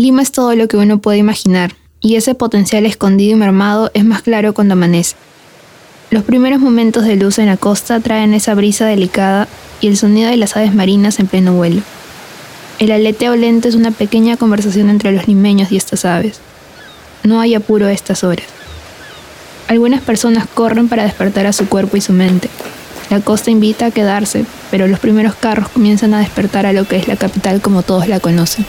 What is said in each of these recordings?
Lima es todo lo que uno puede imaginar, y ese potencial escondido y mermado es más claro cuando amanece. Los primeros momentos de luz en la costa traen esa brisa delicada y el sonido de las aves marinas en pleno vuelo. El aleteo lento es una pequeña conversación entre los limeños y estas aves. No hay apuro a estas horas. Algunas personas corren para despertar a su cuerpo y su mente. La costa invita a quedarse, pero los primeros carros comienzan a despertar a lo que es la capital como todos la conocen.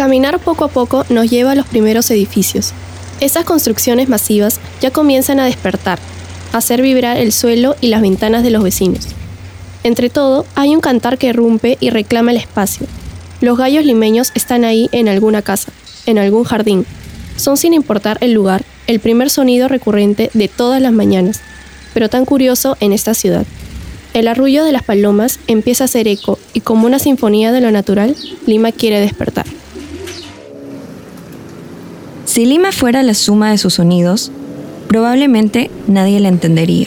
Caminar poco a poco nos lleva a los primeros edificios. Esas construcciones masivas ya comienzan a despertar, a hacer vibrar el suelo y las ventanas de los vecinos. Entre todo, hay un cantar que rompe y reclama el espacio. Los gallos limeños están ahí en alguna casa, en algún jardín. Son sin importar el lugar, el primer sonido recurrente de todas las mañanas, pero tan curioso en esta ciudad. El arrullo de las palomas empieza a hacer eco y como una sinfonía de lo natural, Lima quiere despertar. Si Lima fuera la suma de sus sonidos, probablemente nadie la entendería.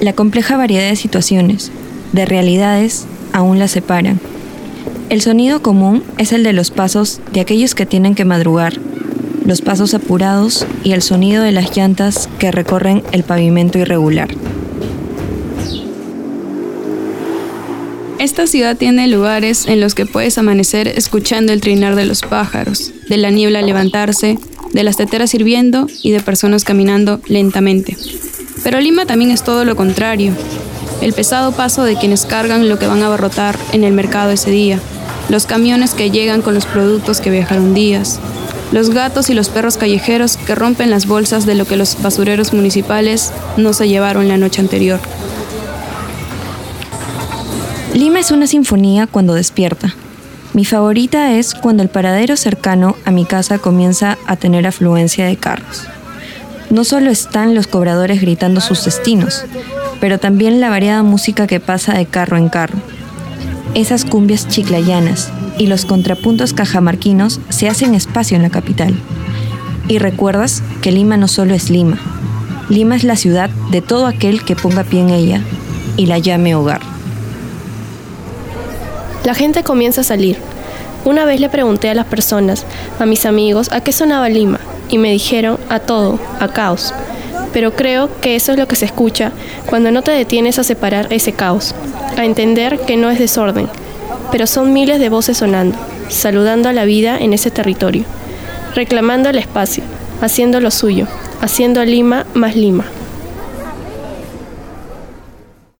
La compleja variedad de situaciones, de realidades, aún la separan. El sonido común es el de los pasos de aquellos que tienen que madrugar, los pasos apurados y el sonido de las llantas que recorren el pavimento irregular. Esta ciudad tiene lugares en los que puedes amanecer escuchando el trinar de los pájaros, de la niebla levantarse, de las teteras hirviendo y de personas caminando lentamente. Pero Lima también es todo lo contrario, el pesado paso de quienes cargan lo que van a abarrotar en el mercado ese día, los camiones que llegan con los productos que viajaron días, los gatos y los perros callejeros que rompen las bolsas de lo que los basureros municipales no se llevaron la noche anterior. Lima es una sinfonía cuando despierta, mi favorita es cuando el paradero cercano a mi casa comienza a tener afluencia de carros. No solo están los cobradores gritando sus destinos, pero también la variada música que pasa de carro en carro. Esas cumbias chiclayanas y los contrapuntos cajamarquinos se hacen espacio en la capital. Y recuerdas que Lima no solo es Lima. Lima es la ciudad de todo aquel que ponga pie en ella y la llame hogar. La gente comienza a salir. Una vez le pregunté a las personas, a mis amigos, a qué sonaba Lima, y me dijeron a todo, a caos. Pero creo que eso es lo que se escucha cuando no te detienes a separar ese caos, a entender que no es desorden, pero son miles de voces sonando, saludando a la vida en ese territorio, reclamando el espacio, haciendo lo suyo, haciendo Lima más Lima.